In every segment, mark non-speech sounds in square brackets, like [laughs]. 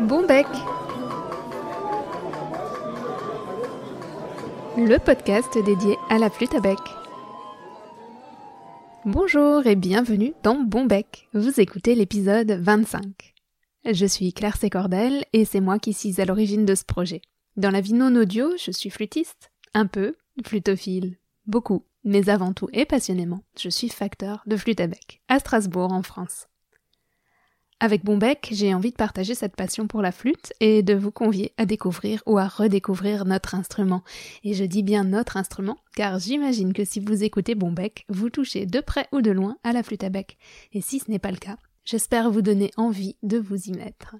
Bon bec Le podcast dédié à la flûte à bec. Bonjour et bienvenue dans Bon bec. Vous écoutez l'épisode 25. Je suis Claire Sécordel et c'est moi qui suis à l'origine de ce projet. Dans la vie non audio, je suis flûtiste, un peu, flutophile, beaucoup, mais avant tout et passionnément, je suis facteur de flûte à bec, à Strasbourg en France. Avec Bonbec, j'ai envie de partager cette passion pour la flûte et de vous convier à découvrir ou à redécouvrir notre instrument. Et je dis bien notre instrument, car j'imagine que si vous écoutez Bonbec, vous touchez de près ou de loin à la flûte à bec. Et si ce n'est pas le cas, j'espère vous donner envie de vous y mettre.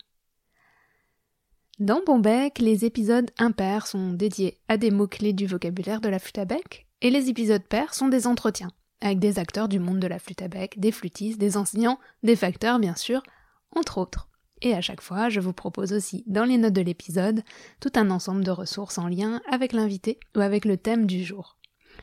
Dans Bonbec, les épisodes impairs sont dédiés à des mots-clés du vocabulaire de la flûte à bec, et les épisodes pairs sont des entretiens, avec des acteurs du monde de la flûte à bec, des flûtistes, des enseignants, des facteurs bien sûr, entre autres. Et à chaque fois, je vous propose aussi dans les notes de l'épisode tout un ensemble de ressources en lien avec l'invité ou avec le thème du jour.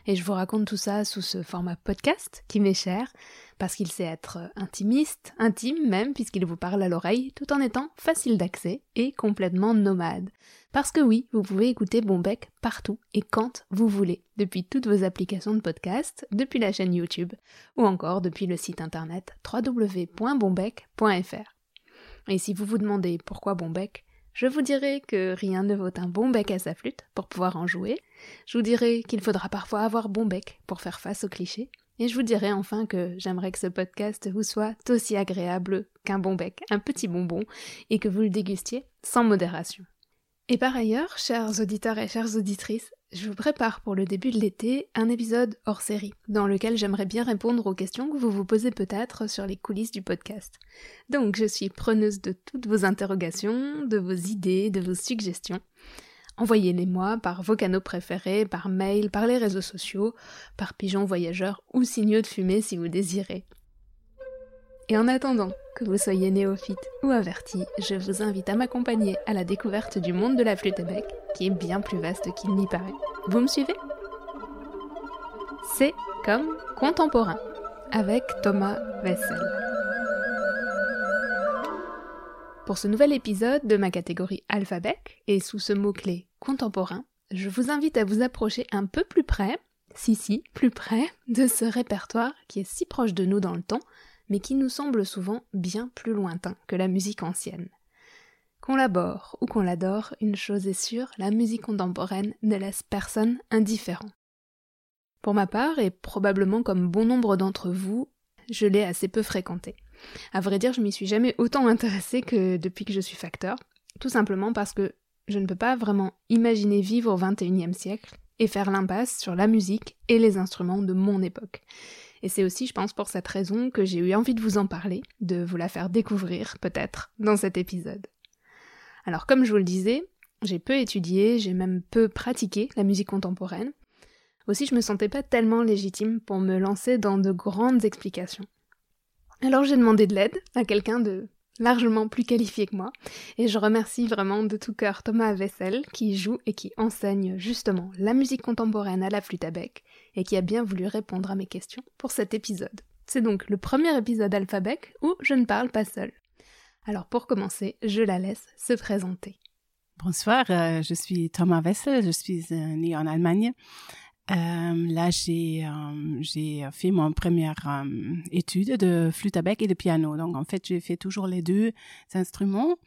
Et je vous raconte tout ça sous ce format podcast qui m'est cher, parce qu'il sait être intimiste, intime même, puisqu'il vous parle à l'oreille, tout en étant facile d'accès et complètement nomade. Parce que oui, vous pouvez écouter Bonbec partout et quand vous voulez, depuis toutes vos applications de podcast, depuis la chaîne YouTube, ou encore depuis le site internet www.bonbec.fr. Et si vous vous demandez pourquoi bon bec, je vous dirai que rien ne vaut un bon bec à sa flûte pour pouvoir en jouer. Je vous dirai qu'il faudra parfois avoir bon bec pour faire face aux clichés. Et je vous dirai enfin que j'aimerais que ce podcast vous soit aussi agréable qu'un bon bec, un petit bonbon, et que vous le dégustiez sans modération. Et par ailleurs, chers auditeurs et chères auditrices, je vous prépare pour le début de l'été un épisode hors série, dans lequel j'aimerais bien répondre aux questions que vous vous posez peut-être sur les coulisses du podcast. Donc je suis preneuse de toutes vos interrogations, de vos idées, de vos suggestions. Envoyez-les-moi par vos canaux préférés, par mail, par les réseaux sociaux, par pigeon voyageur ou signaux de fumée si vous désirez. Et en attendant que vous soyez néophyte ou averti, je vous invite à m'accompagner à la découverte du monde de la flûte à bec, qui est bien plus vaste qu'il n'y paraît. Vous me suivez? C'est comme contemporain, avec Thomas Wessel. Pour ce nouvel épisode de ma catégorie alphabet, et sous ce mot-clé contemporain, je vous invite à vous approcher un peu plus près, si si, plus près, de ce répertoire qui est si proche de nous dans le temps, mais qui nous semble souvent bien plus lointain que la musique ancienne. Qu'on l'aborde ou qu'on l'adore, une chose est sûre, la musique contemporaine ne laisse personne indifférent. Pour ma part, et probablement comme bon nombre d'entre vous, je l'ai assez peu fréquentée. À vrai dire, je m'y suis jamais autant intéressée que depuis que je suis facteur, tout simplement parce que je ne peux pas vraiment imaginer vivre au XXIe siècle et faire l'impasse sur la musique et les instruments de mon époque. Et c'est aussi, je pense, pour cette raison que j'ai eu envie de vous en parler, de vous la faire découvrir, peut-être, dans cet épisode. Alors, comme je vous le disais, j'ai peu étudié, j'ai même peu pratiqué la musique contemporaine. Aussi, je me sentais pas tellement légitime pour me lancer dans de grandes explications. Alors j'ai demandé de l'aide à quelqu'un de largement plus qualifié que moi, et je remercie vraiment de tout cœur Thomas Vessel qui joue et qui enseigne justement la musique contemporaine à la flûte à bec, et qui a bien voulu répondre à mes questions pour cet épisode. C'est donc le premier épisode alphabet où je ne parle pas seule. Alors pour commencer, je la laisse se présenter. Bonsoir, euh, je suis Thomas Wessel, je suis euh, né en Allemagne. Euh, là, j'ai j'ai fait mon première étude de flûte à bec et de piano. Donc, en fait, j'ai fait toujours les deux instruments.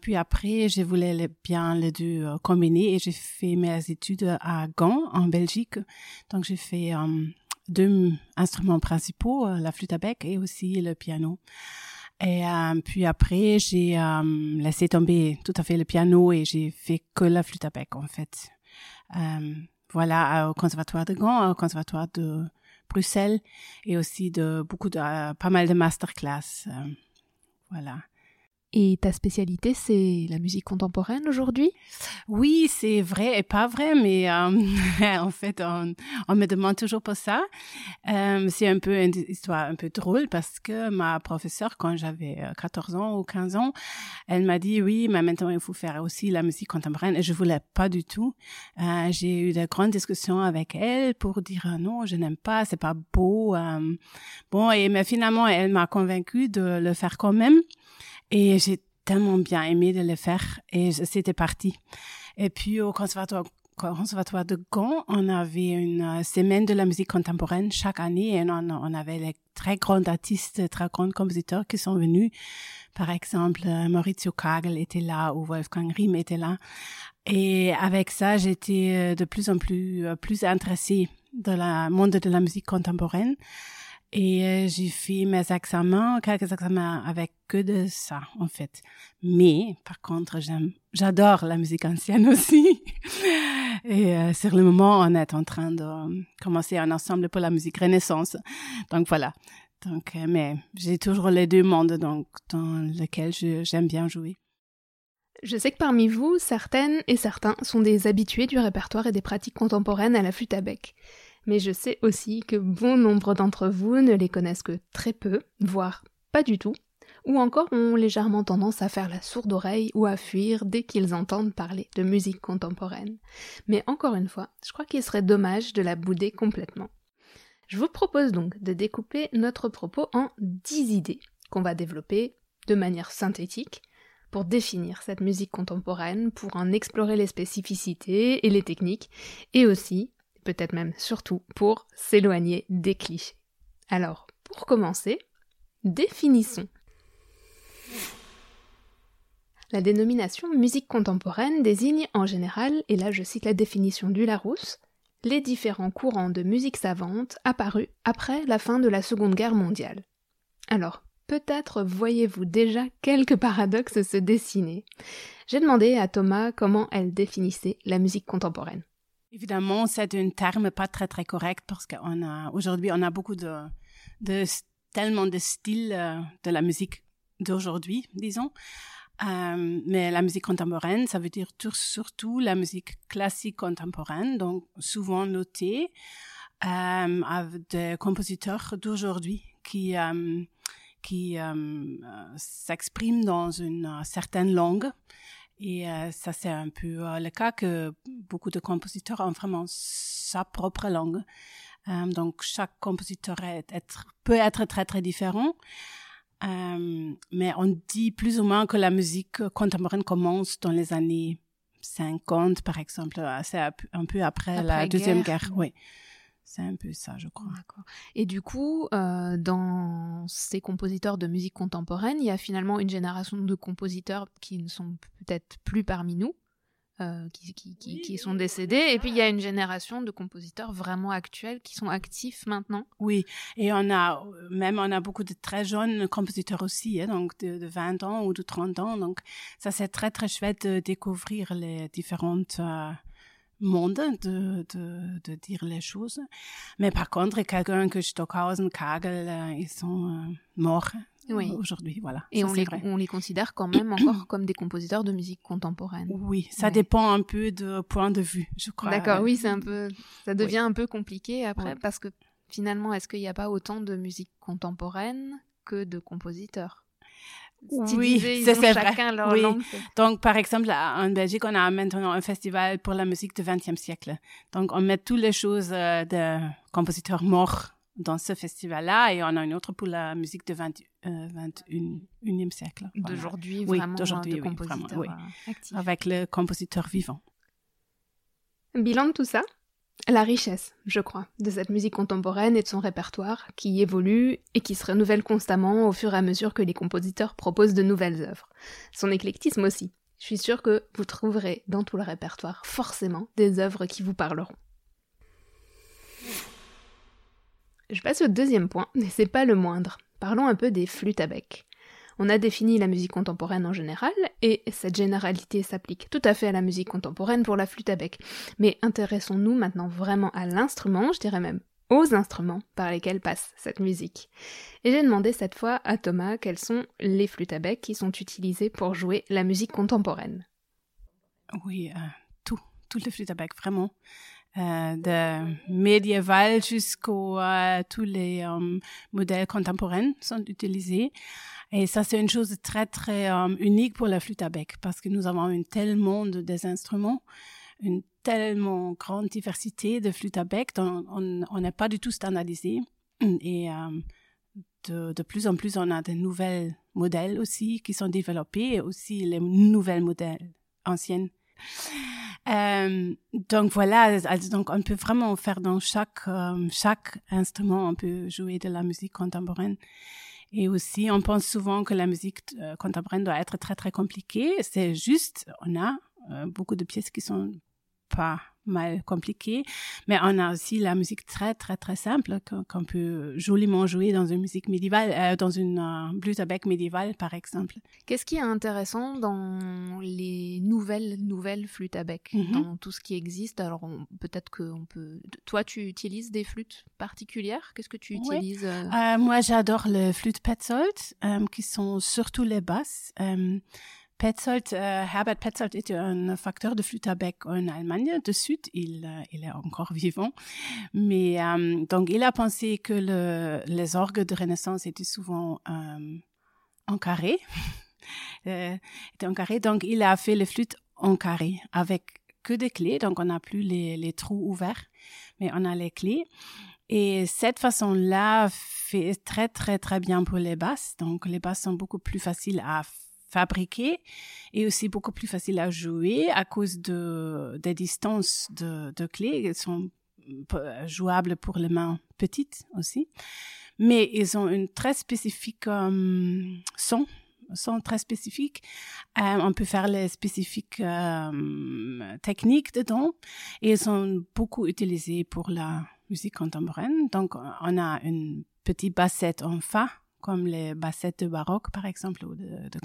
puis après, je voulais bien les deux combiner et j'ai fait mes études à Gand, en Belgique. Donc, j'ai fait deux instruments principaux, la flûte à bec et aussi le piano. Et puis après, j'ai laissé tomber tout à fait le piano et j'ai fait que la flûte à bec, en fait voilà, au conservatoire de Gand, au conservatoire de Bruxelles et aussi de beaucoup de, pas mal de masterclass. Euh, voilà. Et ta spécialité, c'est la musique contemporaine aujourd'hui? Oui, c'est vrai et pas vrai, mais euh, [laughs] en fait, on, on, me demande toujours pour ça. Euh, c'est un peu une histoire un peu drôle parce que ma professeure, quand j'avais 14 euh, ans ou 15 ans, elle m'a dit oui, mais maintenant il faut faire aussi la musique contemporaine et je voulais pas du tout. Euh, J'ai eu de grandes discussions avec elle pour dire ah non, je n'aime pas, c'est pas beau. bon, et mais finalement, elle m'a convaincue de le faire quand même. Et j'ai tellement bien aimé de le faire et c'était parti. Et puis au conservatoire, conservatoire de Gand, on avait une euh, semaine de la musique contemporaine chaque année et on, avait les très grands artistes, très grands compositeurs qui sont venus. Par exemple, euh, Maurizio Kagel était là ou Wolfgang Riem était là. Et avec ça, j'étais euh, de plus en plus, plus intéressée dans le monde de la musique contemporaine. Et euh, j'ai fait mes examens, quelques examens avec que de ça, en fait. Mais, par contre, j'aime, j'adore la musique ancienne [laughs] aussi. Et euh, sur le moment, on est en train de commencer un ensemble pour la musique renaissance. Donc voilà. Donc, euh, mais j'ai toujours les deux mondes donc, dans lesquels j'aime bien jouer. Je sais que parmi vous, certaines et certains sont des habitués du répertoire et des pratiques contemporaines à la flûte à bec mais je sais aussi que bon nombre d'entre vous ne les connaissent que très peu, voire pas du tout, ou encore ont légèrement tendance à faire la sourde oreille ou à fuir dès qu'ils entendent parler de musique contemporaine. Mais encore une fois, je crois qu'il serait dommage de la bouder complètement. Je vous propose donc de découper notre propos en 10 idées qu'on va développer de manière synthétique pour définir cette musique contemporaine, pour en explorer les spécificités et les techniques, et aussi peut-être même surtout pour s'éloigner des clichés. Alors, pour commencer, définissons. La dénomination musique contemporaine désigne en général, et là je cite la définition du Larousse, les différents courants de musique savante apparus après la fin de la Seconde Guerre mondiale. Alors, peut-être voyez-vous déjà quelques paradoxes se dessiner. J'ai demandé à Thomas comment elle définissait la musique contemporaine. Évidemment, c'est un terme pas très très correct parce qu'on a aujourd'hui on a beaucoup de, tellement de styles euh, de la musique d'aujourd'hui, disons. Euh, mais la musique contemporaine, ça veut dire surtout la musique classique contemporaine, donc souvent notée euh, avec des compositeurs d'aujourd'hui qui euh, qui s'expriment dans une certaine langue et euh, ça, c'est un peu euh, le cas que beaucoup de compositeurs ont vraiment sa propre langue. Euh, donc, chaque compositeur est, être, peut être très, très différent. mais on dit plus ou moins que la musique contemporaine commence dans les années 50, par exemple. C'est un peu après, la Deuxième Guerre. guerre. Oui. C'est un peu ça, je crois. Et du coup, euh, dans ces compositeurs de musique contemporaine, il y a finalement une génération de compositeurs qui ne sont peut-être plus parmi nous, euh, qui, qui, qui, qui, sont décédés, et puis il y a une génération de compositeurs vraiment actuels qui sont actifs maintenant. Oui, et on a même on a beaucoup de très jeunes compositeurs aussi, hein, donc de, de, 20 ans ou de 30 ans, donc ça c'est très très chouette de découvrir les différentes euh, monde de, de, de, dire les choses. Mais par contre, quelqu'un que Stockhausen, Kagel, euh, ils sont euh, morts oui. aujourd'hui. Voilà. Et on, les, on les considère quand même encore comme des compositeurs de musique contemporaine. Oui, ça dépend un peu de point de vue, je crois. D'accord, oui, c'est un peu, ça devient un peu compliqué après parce que finalement, est-ce qu'il n'y a pas autant de musique contemporaine que de compositeurs? Oui, c'est vrai. Leur oui. Langue, Donc, par exemple, en Belgique, on a maintenant un festival pour la musique du XXe siècle. Donc, on met toutes les choses euh, de compositeurs morts dans ce festival-là et on a une autre pour la musique du XXIe euh, siècle. D'aujourd'hui, vraiment, d'aujourd'hui, de compositeurs oui, euh, Avec le compositeur vivant. Bilan de tout ça? La richesse, je crois, de cette musique contemporaine et de son répertoire, qui évolue et qui se renouvelle constamment au fur et à mesure que les compositeurs proposent de nouvelles œuvres. Son éclectisme aussi. Je suis sûre que vous trouverez dans tout le répertoire forcément des œuvres qui vous parleront. Je passe au deuxième point, et c'est pas le moindre. Parlons un peu des flûtes à bec. On a défini la musique contemporaine en général, et cette généralité s'applique tout à fait à la musique contemporaine pour la flûte à bec. Mais intéressons-nous maintenant vraiment à l'instrument, je dirais même aux instruments par lesquels passe cette musique. Et j'ai demandé cette fois à Thomas quelles sont les flûtes à bec qui sont utilisées pour jouer la musique contemporaine. Oui, euh, tout, toutes les flûtes à bec, vraiment. Euh, de médiéval jusqu'à tous les euh, modèles contemporains sont utilisés. Et ça, c'est une chose très, très euh, unique pour la flûte à bec parce que nous avons une telle monde des instruments, une tellement grande diversité de flûtes à bec, on n'est pas du tout standardisé. Et euh, de, plus en plus, on a de nouvelles modèles aussi qui sont développés aussi les nouvelles modèles anciennes. Euh, donc voilà, donc on peut vraiment faire dans chaque chaque instrument, on peut jouer de la musique contemporaine. Et aussi, on pense souvent que la musique euh, contemporaine doit être très très compliquée. C'est juste, on a beaucoup de pièces qui sont pas mal compliqué, mais on a aussi la musique très très très simple qu'on peut joliment jouer dans une musique médiévale, euh, dans une euh, à bec médiévale par exemple. Qu'est-ce qui est intéressant dans les nouvelles nouvelles flûtes à bec, mhm. dans tout ce qui existe? Alors peut-être que on peut. Toi, tu utilises des flûtes particulières? Qu'est-ce que tu utilises euh? Euh, Moi, j'adore les flûtes Petzold, qui sont surtout les basses. Petzold, euh, Herbert Petzold était un facteur de flûte à bec en Allemagne de Sud. Il, euh, il est encore vivant. Mais euh, donc, il a pensé que le, les orgues de Renaissance étaient souvent en carré. [laughs] étaient en carré. Donc, il a fait les flûtes en carré avec que des clés. Donc, on n'a plus les, les trous ouverts, mais on a les clés. Et cette façon-là fait très, très, très bien pour les basses. Donc, les basses sont beaucoup plus faciles à fabriquer et aussi beaucoup plus facile à jouer à cause de, des distances de, de clés. Elles sont jouables pour les mains petites aussi. Mais ils ont une très spécifique euh, son, son très spécifique. Euh, on peut faire les spécifiques euh, techniques dedans et ils sont beaucoup utilisés pour la musique contemporaine. Donc, on a une petite bassette en fa comme les bassettes de baroque, par exemple, ou de, de.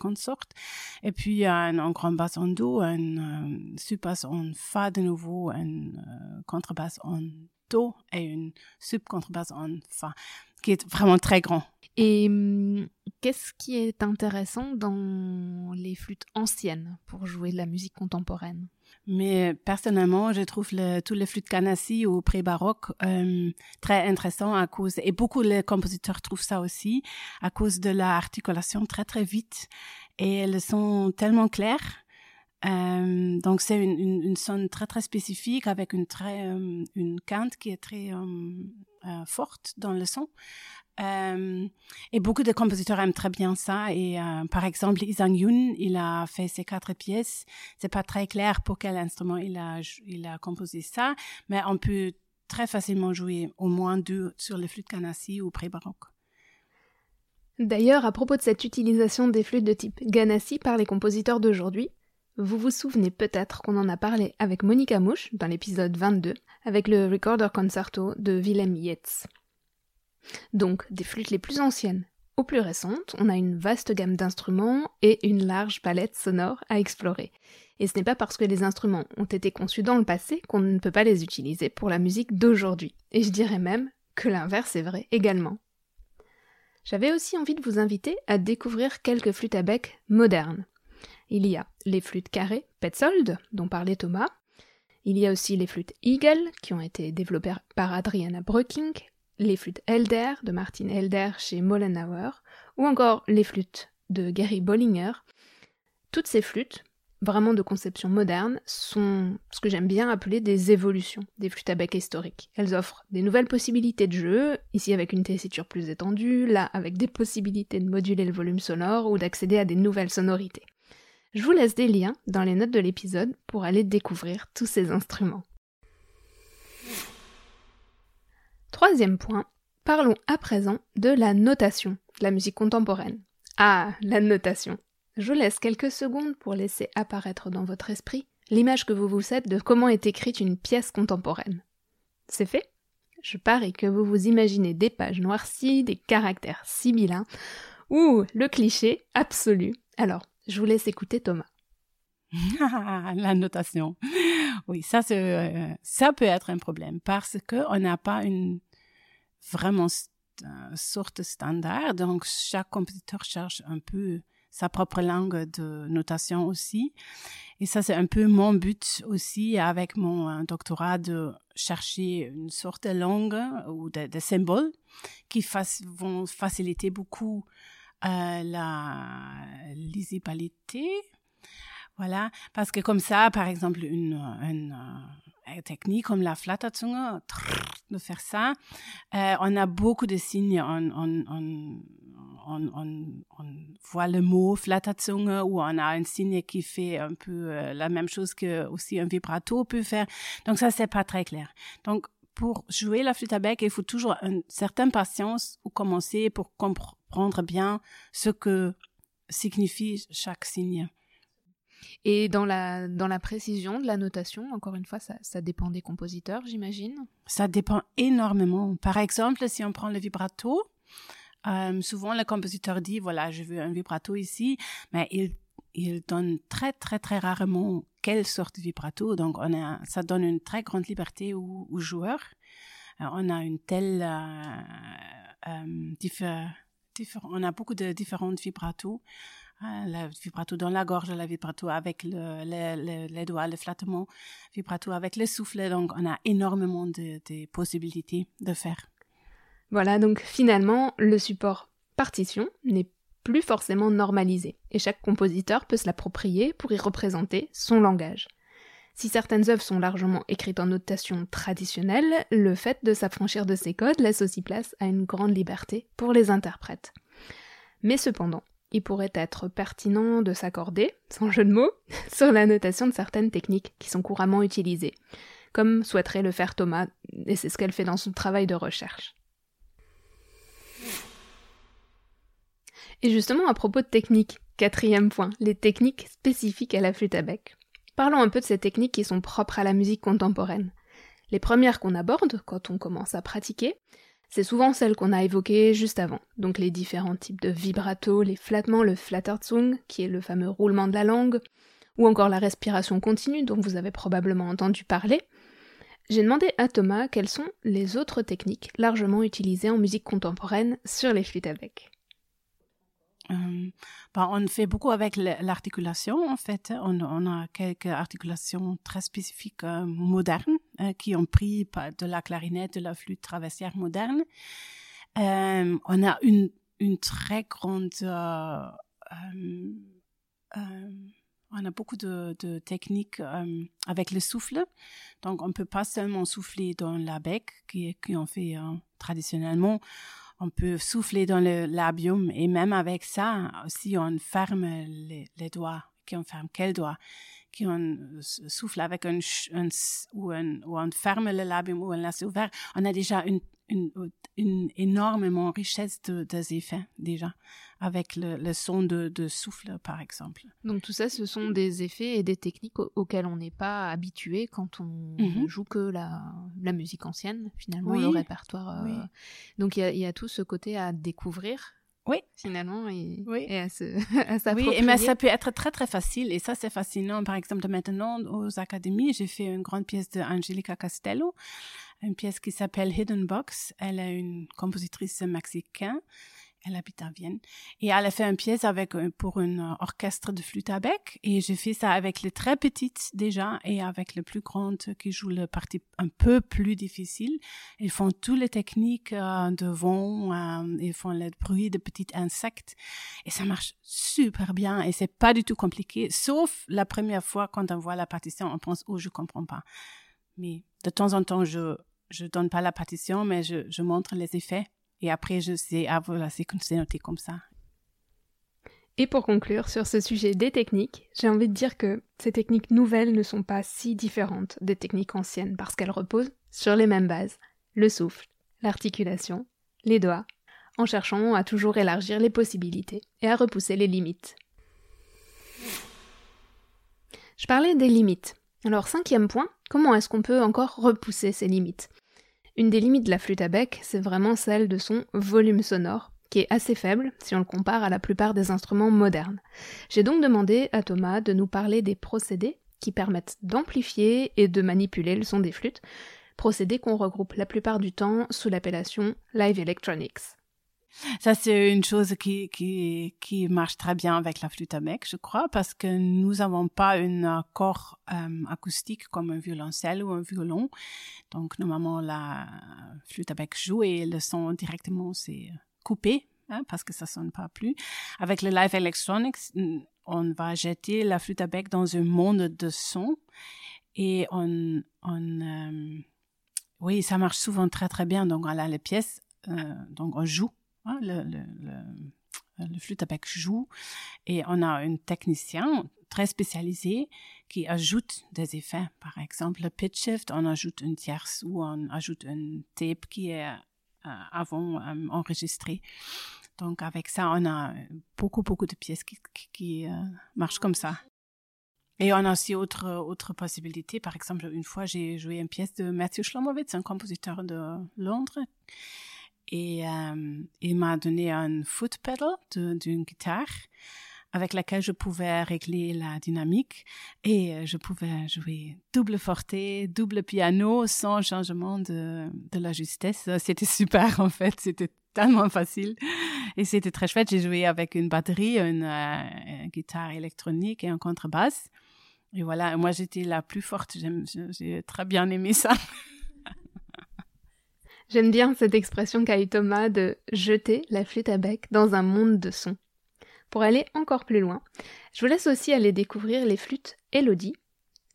Et puis, un, un grand basse en do, un euh, subbasse en fa de nouveau, un euh, contrebasse en do et une sub-contrebasse en fa, qui est vraiment très grand. Et hum, qu'est-ce qui est intéressant dans les flûtes anciennes pour jouer de la musique contemporaine? Mais personnellement, je trouve le, tous les flûtes canassi ou pré-baroque euh, très intéressants à cause, et beaucoup de compositeurs trouvent ça aussi, à cause de l'articulation très très vite. Et elles sont tellement claires. Euh, donc c'est une, une, une sonne très très spécifique avec une très euh, une quinte qui est très euh, forte dans le son euh, et beaucoup de compositeurs aiment très bien ça. Et euh, par exemple, Isang Yun, il a fait ces quatre pièces. C'est pas très clair pour quel instrument il a, il a composé ça, mais on peut très facilement jouer au moins deux sur les flûtes Ganassi ou pré-baroque. D'ailleurs, à propos de cette utilisation des flûtes de type Ganassi par les compositeurs d'aujourd'hui, vous vous souvenez peut-être qu'on en a parlé avec Monica Mouche dans l'épisode 22, avec le Recorder Concerto de Willem Yates. Donc, des flûtes les plus anciennes aux plus récentes, on a une vaste gamme d'instruments et une large palette sonore à explorer. Et ce n'est pas parce que les instruments ont été conçus dans le passé qu'on ne peut pas les utiliser pour la musique d'aujourd'hui. Et je dirais même que l'inverse est vrai également. J'avais aussi envie de vous inviter à découvrir quelques flûtes à bec modernes. Il y a les flûtes carrées Petzold, dont parlait Thomas. Il y a aussi les flûtes Eagle, qui ont été développées par Adriana Bröking, les flûtes Elder de Martin Elder chez Mollenhauer, ou encore les flûtes de Gary Bollinger. Toutes ces flûtes, vraiment de conception moderne, sont ce que j'aime bien appeler des évolutions des flûtes à bec historiques. Elles offrent des nouvelles possibilités de jeu, ici avec une tessiture plus étendue, là avec des possibilités de moduler le volume sonore ou d'accéder à des nouvelles sonorités. Je vous laisse des liens dans les notes de l'épisode pour aller découvrir tous ces instruments. Troisième point, parlons à présent de la notation de la musique contemporaine. Ah, la notation. Je vous laisse quelques secondes pour laisser apparaître dans votre esprit l'image que vous vous faites de comment est écrite une pièce contemporaine. C'est fait Je parie que vous vous imaginez des pages noircies, des caractères sibyllins, ou le cliché absolu. Alors, je vous laisse écouter Thomas. [laughs] la notation. Oui, ça, euh, ça peut être un problème parce qu'on n'a pas une vraiment une sorte standard. Donc, chaque compositeur cherche un peu sa propre langue de notation aussi. Et ça, c'est un peu mon but aussi avec mon euh, doctorat de chercher une sorte de langue ou de, symboles qui vont faciliter beaucoup euh, la lisibilité voilà, parce que comme ça, par exemple, une, une, une technique comme la Flatterzunge, de faire ça, euh, on a beaucoup de signes en, on, on, on, voit le mot Flatterzunge ou on a un signe qui fait un peu euh, la même chose que aussi un vibrato peut faire. Donc ça, c'est pas très clair. Donc, pour jouer la flûte à bec, il faut toujours une certaine patience ou commencer pour comprendre bien ce que signifie chaque signe. Et dans la, dans la précision de la notation, encore une fois, ça, ça dépend des compositeurs, j'imagine? Ça dépend énormément. Par exemple, si on prend le vibrato, euh, souvent le compositeur dit, voilà, je veux un vibrato ici, mais il, il donne très, très, très rarement quelle sorte de vibrato. Donc, on a, ça donne une très grande liberté aux, joueurs. On a une telle... Euh, euh on a beaucoup de différentes vibratos. Ah, le vibrato dans la gorge, le vibrato avec le, les doigts, le flattement, vibrato avec le souffle. Donc, on a énormément de, possibilités de faire. Voilà, donc finalement, le support partition n'est plus forcément normalisé, et chaque compositeur peut se l'approprier pour y représenter son langage. Si certaines œuvres sont largement écrites en notation traditionnelle, le fait de s'affranchir de ces codes laisse aussi place à une grande liberté pour les interprètes. Mais cependant, il pourrait être pertinent de s'accorder, sans jeu de mots, [laughs] sur la notation de certaines techniques qui sont couramment utilisées, comme souhaiterait le faire Thomas, et c'est ce qu'elle fait dans son travail de recherche. Et justement, à propos de techniques, quatrième point, les techniques spécifiques à la flûte à bec. Parlons un peu de ces techniques qui sont propres à la musique contemporaine. Les premières qu'on aborde quand on commence à pratiquer, c'est souvent celle qu'on a évoquée juste avant, donc les différents types de vibrato, les flattements, le Flatterzung, qui est le fameux roulement de la langue, ou encore la respiration continue dont vous avez probablement entendu parler. J'ai demandé à Thomas quelles sont les autres techniques largement utilisées en musique contemporaine sur les flûtes à bec. Euh, bah, on fait beaucoup avec l'articulation, en fait. On, a quelques articulations très spécifiques euh, modernes euh, qui ont pris de la clarinette, de la flûte traversière moderne. On a une, très grande... On a beaucoup de, techniques avec le souffle. Donc, on peut pas seulement souffler dans la bec, qui, qui on fait traditionnellement on peut souffler dans le labium et même avec ça, si on ferme les, doigts, qu'on ferme quel doigt, qu'on souffle avec un, ou, un, ou on ferme le labium ou on laisse ouvert, on a déjà une, une, une énormément richesse de, des effets déjà avec le, son de, souffle par exemple. Donc tout ça, ce sont des effets et des techniques auxquelles on n'est pas habitué quand on mhm. joue que la, la, musique ancienne finalement, le répertoire. Euh, donc il y, a tout ce côté à découvrir. Oui. Finalement, et, oui. et à, se, [laughs] Oui, mais ça peut être très très facile et ça c'est fascinant. Par exemple, maintenant aux académies, j'ai fait une grande pièce de Angelica Castello, une pièce qui s'appelle Hidden Box. Elle est une compositrice mexicaine elle habite à Vienne. Et elle a fait une pièce avec, pour un orchestre de flûte à bec. Et j'ai fait ça avec les très petites déjà et avec les plus grandes qui jouent le partie un peu plus difficile. Ils font toutes les techniques euh, de vent, euh, ils font le bruit de petits insectes. Et ça marche super bien et c'est pas du tout compliqué. Sauf la première fois quand on voit la partition, on pense, oh, je comprends pas. Mais de temps en temps, je, je donne pas la partition, mais je, montre les effets et après, je sais, ah voilà, c'est noté comme ça. Et pour conclure sur ce sujet des techniques, j'ai envie de dire que ces techniques nouvelles ne sont pas si différentes des techniques anciennes parce qu'elles reposent sur les mêmes bases, le souffle, l'articulation, les doigts, en cherchant à toujours élargir les possibilités et à repousser les limites. Je parlais des limites. Alors cinquième point, comment est-ce qu'on peut encore repousser ces limites? Une des limites de la flûte à bec, c'est vraiment celle de son volume sonore, qui est assez faible si on le compare à la plupart des instruments modernes. J'ai donc demandé à Thomas de nous parler des procédés qui permettent d'amplifier et de manipuler le son des flûtes, procédés qu'on regroupe la plupart du temps sous l'appellation live electronics. Ça, c'est une chose qui, qui, marche très bien avec la flûte à bec, je crois, parce que nous n'avons pas un corps euh, acoustique comme un violoncelle ou un violon. Donc, normalement, la flûte à bec joue et le son directement, c'est coupé, hein, parce que ça sonne pas plus. Avec le live electronics, on va jeter la flûte à bec dans un monde de son et on, on euh, oui, ça marche souvent très très bien. Donc, on a les pièces, euh, donc on joue Hein, le, flûte à joue et on a un technicien très spécialisé qui ajoute des effets. Par exemple, le pitch shift, on ajoute une tierce ou on ajoute une tape qui est avant enregistrée. Donc avec ça, on a beaucoup, beaucoup de pièces qui, qui, marchent comme ça. Et on a aussi autre, autre possibilité. Par exemple, une fois, j'ai joué une pièce de Matthew Schlomowitz, un compositeur de Londres. Et euh, il m'a donné un foot pedal d'une guitare avec laquelle je pouvais régler la dynamique et euh, je pouvais jouer double forté, double piano sans changement de, de la justesse. C'était [laughs] super en fait, c'était tellement facile et c'était très chouette. J'ai joué avec une batterie, une, euh, une guitare électronique et un contrebasse. Et voilà, moi j'étais la plus forte. J'ai très bien aimé ça. [laughs] J'aime bien cette expression qu'a eu Thomas de jeter la flûte à bec dans un monde de sons. Pour aller encore plus loin, je vous laisse aussi aller découvrir les flûtes Elodie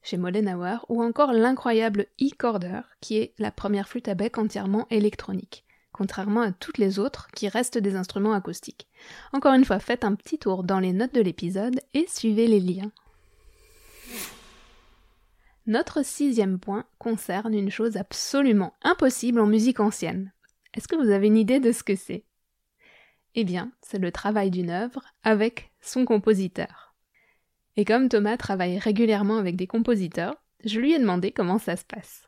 chez Mollenhauer ou encore l'incroyable E-Corder qui est la première flûte à bec entièrement électronique, contrairement à toutes les autres qui restent des instruments acoustiques. Encore une fois, faites un petit tour dans les notes de l'épisode et suivez les liens. Notre sixième point concerne une chose absolument impossible en musique ancienne. Est-ce que vous avez une idée de ce que c'est? Eh bien, c'est le travail d'une œuvre avec son compositeur. Et comme Thomas travaille régulièrement avec des compositeurs, je lui ai demandé comment ça se passe.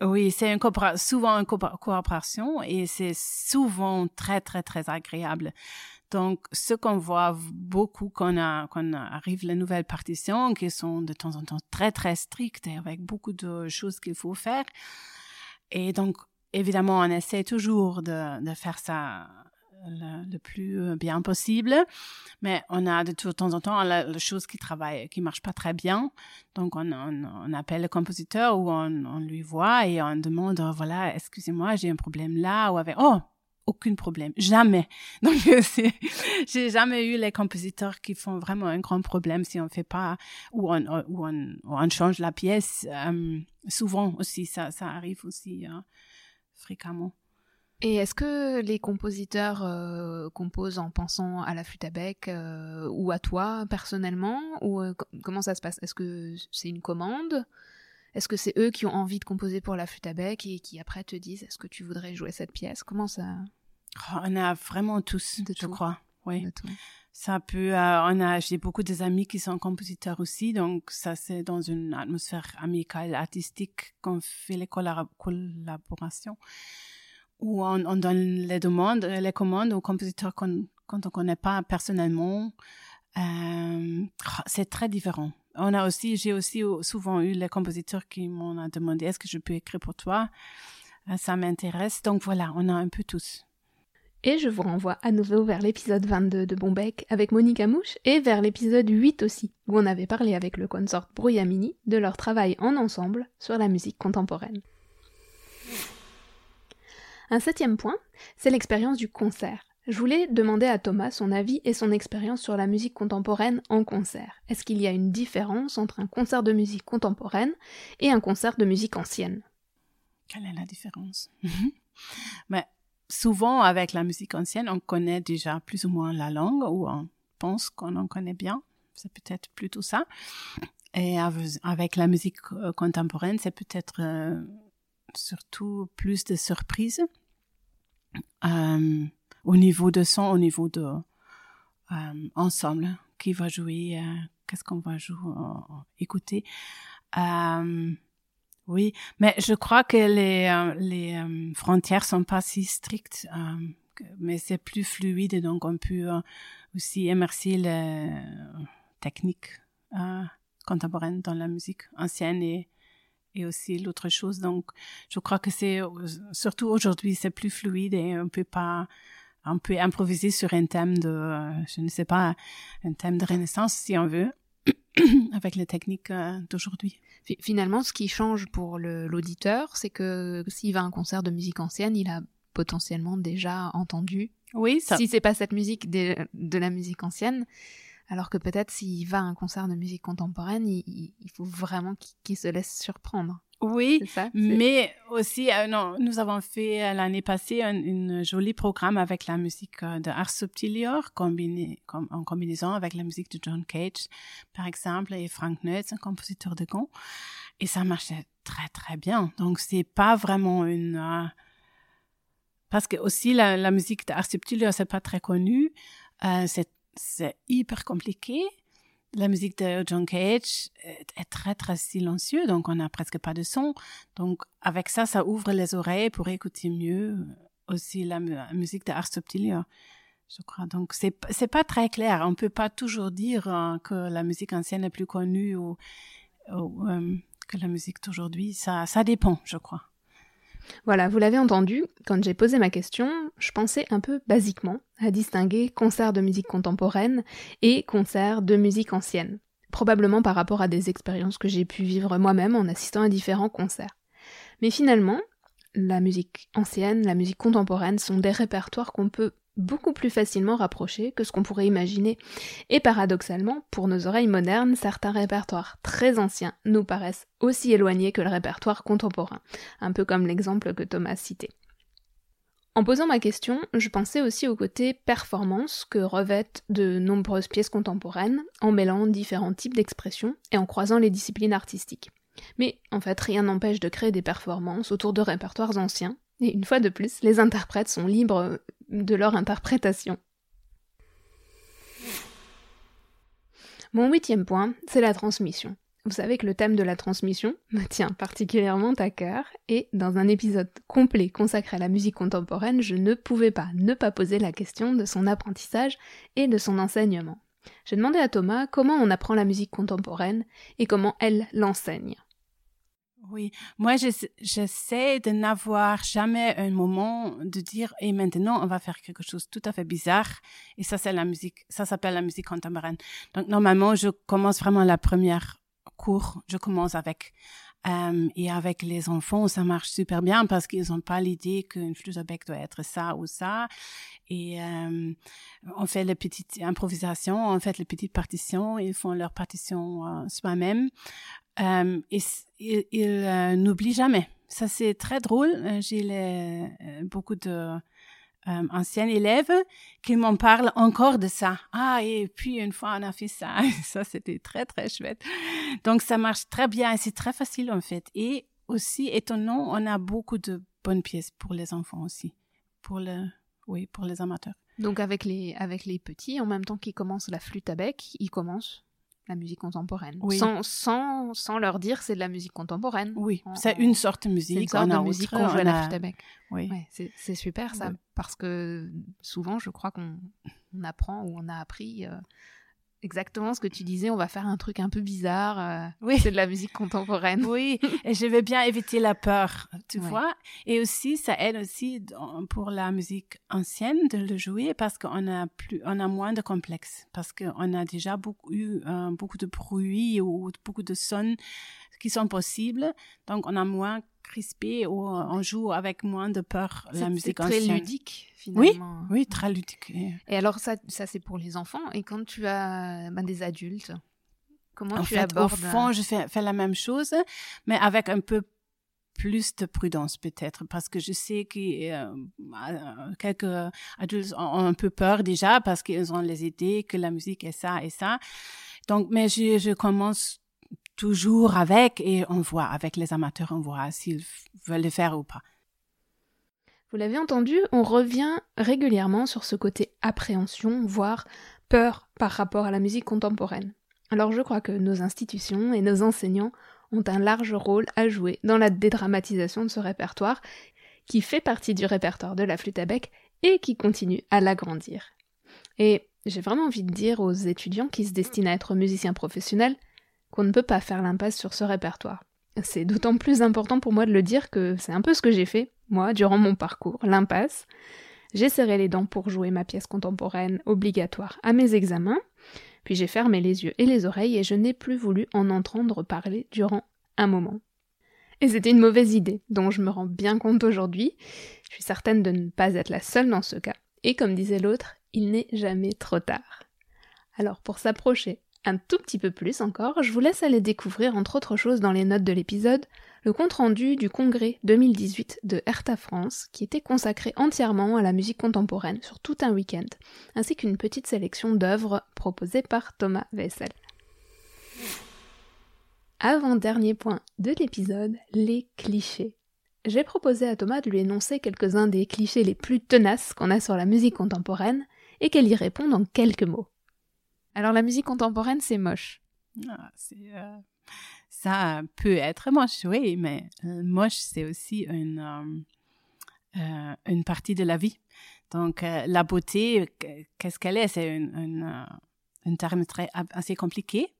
Oui, c'est souvent une coopération et c'est souvent très, très, très agréable. Donc, ce qu'on voit beaucoup quand, on quand arrive les nouvelles partitions, qui sont de temps en temps très, très strictes et avec beaucoup de choses qu'il faut faire. Et donc, évidemment, on essaie toujours de, faire ça le, plus bien possible, mais on a de temps en temps la, la chose qui travaille, qui marche pas très bien. Donc, on, appelle le compositeur ou on, on, lui voit et on demande, voilà, excusez-moi, j'ai un problème là, ou avec, oh, aucun problème, jamais. [laughs] Donc j'ai jamais eu les compositeurs qui font vraiment un grand problème si on fait pas ou on ou on, on change la pièce. Euh, souvent aussi, ça ça arrive aussi euh, fréquemment. Et est-ce que les compositeurs euh, composent en pensant à la flûte à bec ou à toi personnellement ou comment ça se passe? Est-ce que c'est une commande? Est-ce que c'est eux qui ont envie de composer pour la flûte à bec et qui après te disent est-ce que tu voudrais jouer cette pièce? Comment ça oh, On a vraiment tous, je crois. Oui. Ça peut. Euh, on a. J'ai beaucoup d'amis qui sont compositeurs aussi, donc ça c'est dans une atmosphère amicale, artistique qu'on fait les collaborations où on, donne les demandes, les commandes aux compositeurs qu'on, quand on connaît pas personnellement. Euh, oh, c'est très différent on a aussi, j'ai aussi souvent eu les compositeurs qui m'ont demandé est-ce que je peux écrire pour toi? Euh, Ça m'intéresse. Donc voilà, on a un peu tous. Et je vous renvoie à nouveau vers l'épisode 22 de Bombec avec Monique Amouche et vers l'épisode 8 aussi, où on avait parlé avec le consort Brouillamini de leur travail en ensemble sur la musique contemporaine. Un septième point, c'est l'expérience du concert. Je voulais demander à Thomas son avis et son expérience sur la musique contemporaine en concert. Est-ce qu'il y a une différence entre un concert de musique contemporaine et un concert de musique ancienne? Quelle est la différence? Mais [laughs] souvent avec la musique ancienne, on connaît déjà plus ou moins la langue ou on pense qu'on en connaît bien. C'est peut-être plutôt ça. Et avec la musique euh, contemporaine, c'est peut-être euh, surtout plus de surprises. Euh, au niveau de son, au niveau de ensemble, qui va jouer, qu'est-ce qu'on va jouer, écouter. Oui, mais je crois que les, les frontières sont pas si strictes, mais c'est plus fluide donc on peut aussi immerser les techniques contemporaines dans la musique ancienne et et aussi l'autre chose. Donc, je crois que c'est surtout aujourd'hui, c'est plus fluide et on peut pas on peut improviser sur un thème de, je ne sais pas, un thème de renaissance si on veut, [coughs] avec les techniques euh, d'aujourd'hui. Finalement, ce qui change pour l'auditeur, c'est que s'il va à un concert de musique ancienne, il a potentiellement déjà entendu. Oui, ça. Si c'est pas cette musique de, la musique ancienne, alors que peut-être s'il va à un concert de musique contemporaine, il, faut vraiment qu'il se laisse surprendre. Oui, mais aussi, euh, non, nous avons fait euh, l'année passée un une jolie programme avec la musique euh, de Ars Subtilior, combiné, en combinaison avec la musique de John Cage, par exemple, et Frank Neutz, un compositeur de gond. Et ça marchait très, très bien. Donc, c'est pas vraiment une... parce que aussi, la, la musique de Ars Subtilior, c'est pas très connu. c'est hyper compliqué la musique de John Cage est très très silencieux, donc on n'a presque pas de son. Donc avec ça, ça ouvre les oreilles pour écouter mieux aussi la, musique de Ars Subtilia, je crois. Donc c'est c'est pas très clair. On peut pas toujours dire euh, que la musique ancienne est plus connue ou, euh, que la musique d'aujourd'hui. Ça ça dépend, je crois. Voilà, vous l'avez entendu, quand j'ai posé ma question, je pensais un peu basiquement à distinguer concert de musique contemporaine et concert de musique ancienne, probablement par rapport à des expériences que j'ai pu vivre moi-même en assistant à différents concerts. Mais finalement, la musique ancienne, la musique contemporaine sont des répertoires qu'on peut beaucoup plus facilement rapproché que ce qu'on pourrait imaginer. Et paradoxalement, pour nos oreilles modernes, certains répertoires très anciens nous paraissent aussi éloignés que le répertoire contemporain, un peu comme l'exemple que Thomas citait. En posant ma question, je pensais aussi au côté performance que revêtent de nombreuses pièces contemporaines en mêlant différents types d'expressions et en croisant les disciplines artistiques. Mais en fait, rien n'empêche de créer des performances autour de répertoires anciens, et une fois de plus, les interprètes sont libres de leur interprétation. Mon huitième point, c'est la transmission. Vous savez que le thème de la transmission me tient particulièrement à cœur et dans un épisode complet consacré à la musique contemporaine, je ne pouvais pas ne pas poser la question de son apprentissage et de son enseignement. J'ai demandé à Thomas comment on apprend la musique contemporaine et comment elle l'enseigne. Oui, moi j'essaie de n'avoir jamais un moment de dire et maintenant on va faire quelque chose tout à fait bizarre et ça c'est la musique, ça s'appelle la musique contemporaine. Donc normalement je commence vraiment la première cours, je commence avec euh, et avec les enfants ça marche super bien parce qu'ils n'ont pas l'idée qu'une flûte à bec doit être ça ou ça et euh, on fait les petites improvisations, on fait les petites partitions, ils font leurs partitions euh, soi-même. Euh, et il, euh, n'oublie jamais. Ça, c'est très drôle. Euh, j'ai euh, beaucoup de anciens élèves qui m'en parlent encore de ça. Ah, et puis une fois, on a fait ça. [laughs] ça, c'était très, très chouette. Donc, ça marche très bien et c'est très facile, en fait. Et aussi, étonnant, on a beaucoup de bonnes pièces pour les enfants aussi. Pour le, oui, pour les amateurs. Donc, avec les, avec les petits, en même temps qu'ils commencent la flûte à bec, ils commencent la musique contemporaine. Sans, sans, sans, leur dire c'est de la musique contemporaine. Oui, c'est une sorte de musique. Une sorte de musique qu'on joue à la flûte à bec. Oui. c'est super ça, parce que souvent je crois qu'on apprend ou on a appris euh, exactement ce que tu disais, on va faire un truc un peu bizarre. Euh, oui. C'est de la musique contemporaine. Oui, et je veux bien éviter la peur, tu vois. Et aussi, ça aide aussi pour la musique ancienne de le jouer parce qu'on a plus, on a moins de complexes, parce qu'on a déjà beaucoup eu euh, beaucoup de bruit ou beaucoup de sons qui sont possibles. Donc, on a moins crispé ou on joue avec moins de peur la musique ancienne. C'est très ludique finalement. Oui, oui, très ludique. Et alors ça, ça c'est pour les enfants. Et quand tu as ben, des adultes, comment tu abordes Au fond, je fais, fais, la même chose, mais avec un peu plus de prudence peut-être parce que je sais que euh, quelques adultes ont un peu peur déjà parce qu'ils ont les idées que la musique est ça et ça. Donc, mais je, je commence toujours avec et on voit avec les amateurs, on voit s'ils veulent le faire ou pas. Vous l'avez entendu, on revient régulièrement sur ce côté appréhension, voire peur par rapport à la musique contemporaine. Alors je crois que nos institutions et nos enseignants ont un large rôle à jouer dans la dédramatisation de ce répertoire, qui fait partie du répertoire de la flûte à bec et qui continue à l'agrandir. Et j'ai vraiment envie de dire aux étudiants qui se destinent à être musiciens professionnels qu'on ne peut pas faire l'impasse sur ce répertoire. C'est d'autant plus important pour moi de le dire que c'est un peu ce que j'ai fait, moi, durant mon parcours, l'impasse. J'ai serré les dents pour jouer ma pièce contemporaine obligatoire à mes examens, puis j'ai fermé les yeux et les oreilles et je n'ai plus voulu en entendre parler durant un moment. Et c'était une mauvaise idée, dont je me rends bien compte aujourd'hui. Je suis certaine de ne pas être la seule dans ce cas. Et comme disait l'autre, il n'est jamais trop tard. Alors pour s'approcher un tout petit peu plus encore, je vous laisse aller découvrir, entre autres choses dans les notes de l'épisode, le compte-rendu du congrès 2018 de Hertha France, qui était consacré entièrement à la musique contemporaine sur tout un week-end, ainsi qu'une petite sélection d'œuvres proposées par Thomas Wessel. Avant-dernier point de l'épisode, les clichés. J'ai proposé à Thomas de lui énoncer quelques-uns des clichés les plus tenaces qu'on a sur la musique contemporaine et qu'elle y réponde en quelques mots. Alors la musique contemporaine, c'est moche. Ah, euh, ça peut être moche, oui, mais euh, moche, c'est aussi une, euh, une partie de la vie. Donc, la beauté, qu'est-ce qu'elle est? C'est un terme très, assez compliqué.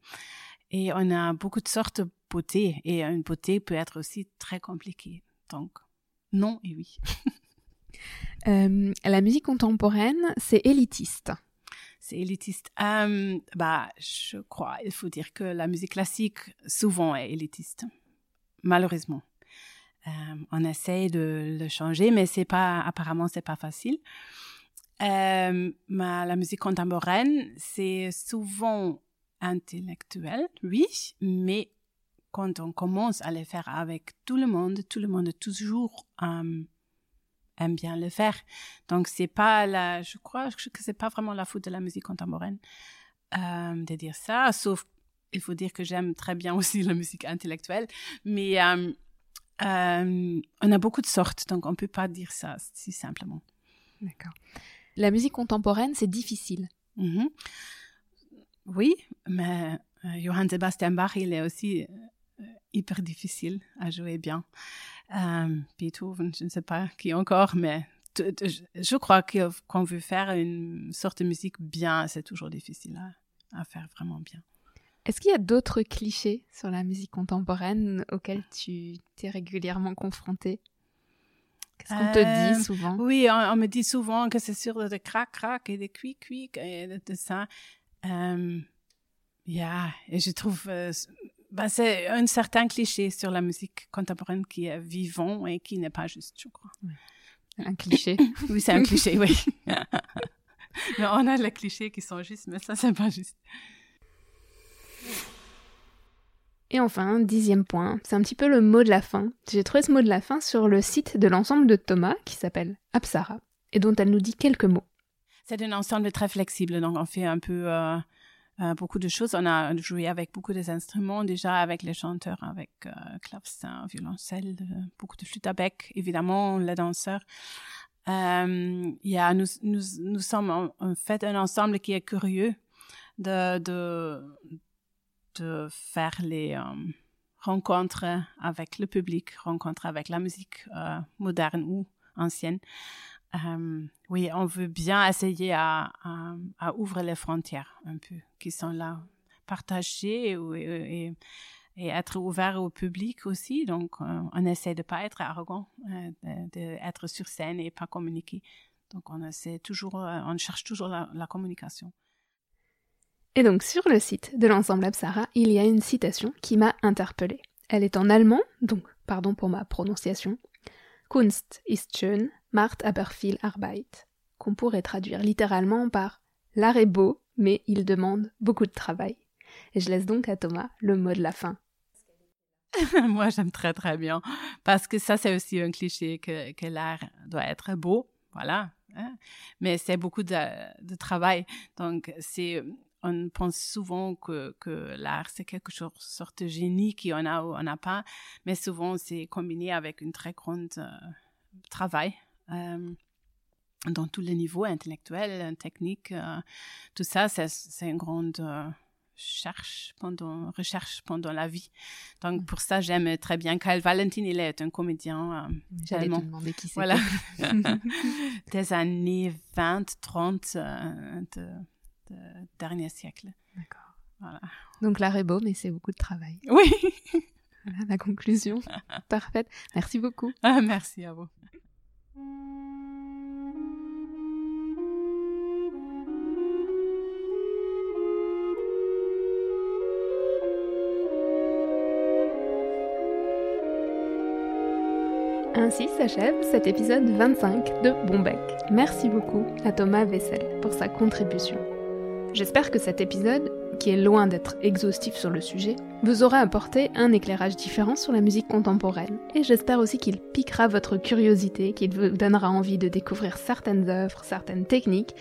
Et on a beaucoup de sortes de beauté. Et une beauté peut être aussi très compliquée. Donc, non et oui. [laughs] la musique contemporaine, c'est élitiste c'est élitiste. Euh, bah, je crois, il faut dire que la musique classique souvent est élitiste, malheureusement. Euh, on essaye de le changer, mais c'est pas, apparemment, c'est pas facile. Euh, la musique contemporaine, c'est souvent intellectuel, oui, mais quand on commence à le faire avec tout le monde, tout le monde est toujours aime bien le faire. Donc c'est pas la, je crois que c'est pas vraiment la faute de la musique contemporaine euh, de dire ça, sauf il faut dire que j'aime très bien [laughs] aussi la musique intellectuelle, mais euh, euh, on a beaucoup de sortes, donc on peut pas dire ça si simplement. D'accord. La musique contemporaine, c'est difficile. Mm-hmm. Oui, mais Johann Sebastian Bach, il est aussi hyper difficile à jouer bien. Euh, Beethoven, je ne sais pas qui encore, mais je crois que quand on veut faire une sorte de musique bien, c'est toujours difficile à, faire vraiment bien. Est-ce qu'il y a d'autres clichés sur la musique contemporaine auxquels tu t'es régulièrement confronté Qu'est-ce qu'on te dit euh, souvent? Oui, on, me dit souvent que c'est sur de crac crac et de cuic cuic et de, ça. Euh, yeah. et je trouve euh, ben, c'est un certain cliché sur la musique contemporaine qui est vivant et qui n'est pas juste, je crois. Un cliché. [laughs] oui, c'est un cliché, oui. [laughs] [laughs] mais on a les clichés qui sont justes, mais ça, c'est pas juste. Et enfin, dixième point, c'est un petit peu le mot de la fin. J'ai trouvé ce mot de la fin sur le site de l'ensemble de Thomas, qui s'appelle Apsara, et dont elle nous dit quelques mots. C'est un ensemble très flexible, donc on fait un peu euh, euh, beaucoup de choses. On a joué avec beaucoup d'instruments déjà, avec les chanteurs, avec euh, clavecin, violoncelle, beaucoup de flûte à bec, évidemment, les danseurs. Euh, yeah, nous, nous, nous sommes en, fait un ensemble qui est curieux de, de, de faire les euh, rencontres avec le public, rencontres avec la musique euh, moderne ou ancienne. Euh, oui, on veut bien essayer à, ouvrir les frontières un peu, qui sont là, partagées et, être ouvert au public aussi. Donc, euh, on essaie de pas être arrogant, euh, d'être sur scène et pas communiquer. Donc, on essaie toujours, on cherche toujours la, la communication. Et donc, sur le site de l'ensemble Absara, il y a une citation qui m'a interpellée. Elle est en allemand, donc pardon pour ma prononciation. Kunst ist schön, macht aber viel Arbeit, qu'on pourrait traduire littéralement par L'art est beau, mais il demande beaucoup de travail. Et je laisse donc à Thomas le mot de la fin. [laughs] Moi, j'aime très très bien, parce que ça, c'est aussi un cliché que, l'art doit être beau, voilà. Hein. Mais c'est beaucoup de, travail, donc on pense souvent que, l'art, c'est quelque chose, sorte de génie qu'on a ou on n'a pas, mais souvent, c'est combiné avec une très grande euh, travail dans tous les niveaux, intellectuels, techniques, euh, tout ça, c'est une grande euh, cherche pendant, recherche pendant la vie. Donc, pour ça, j'aime très bien Kyle Valentin. Il est un comédien. J'allais te demander qui c'est. Voilà. [laughs] [laughs] Des années 20, 30 de, dernier siècle. D'accord. Voilà. Donc, l'art est beau, mais c'est beaucoup de travail. Oui. [laughs] voilà la conclusion. Parfaite. Merci beaucoup. Ah, merci à vous. Ainsi s'achève cet épisode 25 de Bombec. Merci beaucoup à Thomas Vessel pour sa contribution. J'espère que cet épisode qui est loin d'être exhaustif sur le sujet, vous aura apporté un éclairage différent sur la musique contemporaine, et j'espère aussi qu'il piquera votre curiosité, qu'il vous donnera envie de découvrir certaines œuvres, certaines techniques,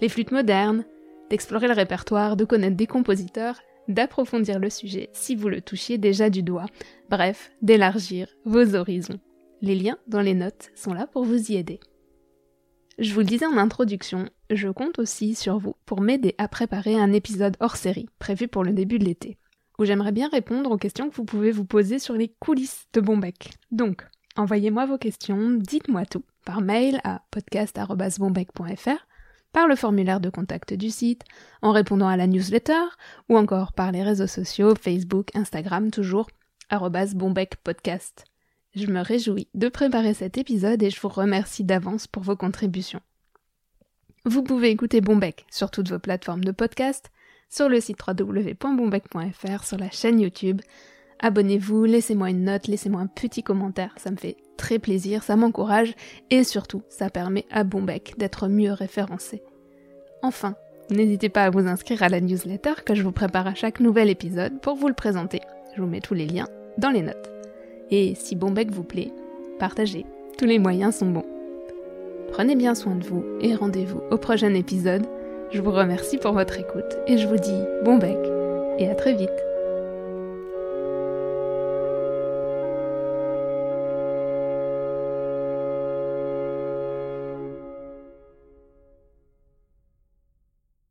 les flûtes modernes, d'explorer le répertoire, de connaître des compositeurs, d'approfondir le sujet si vous le touchiez déjà du doigt, bref, d'élargir vos horizons. Les liens dans les notes sont là pour vous y aider. Je vous le disais en introduction, je compte aussi sur vous pour m'aider à préparer un épisode hors série, prévu pour le début de l'été, où j'aimerais bien répondre aux questions que vous pouvez vous poser sur les coulisses de Bombec. Donc, envoyez-moi vos questions, dites-moi tout, par mail à podcast.bombec.fr, par le formulaire de contact du site, en répondant à la newsletter, ou encore par les réseaux sociaux, Facebook, Instagram, toujours, @bombecpodcast. Je me réjouis de préparer cet épisode et je vous remercie d'avance pour vos contributions. Vous pouvez écouter Bombec sur toutes vos plateformes de podcast, sur le site www.bombec.fr, sur la chaîne YouTube. Abonnez-vous, laissez-moi une note, laissez-moi un petit commentaire, ça me fait très plaisir, ça m'encourage et surtout, ça permet à Bombec d'être mieux référencé. Enfin, n'hésitez pas à vous inscrire à la newsletter que je vous prépare à chaque nouvel épisode pour vous le présenter. Je vous mets tous les liens dans les notes. Et si Bombec vous plaît, partagez, tous les moyens sont bons. Prenez bien soin de vous et rendez-vous au prochain épisode. Je vous remercie pour votre écoute et je vous dis bon bec et à très vite.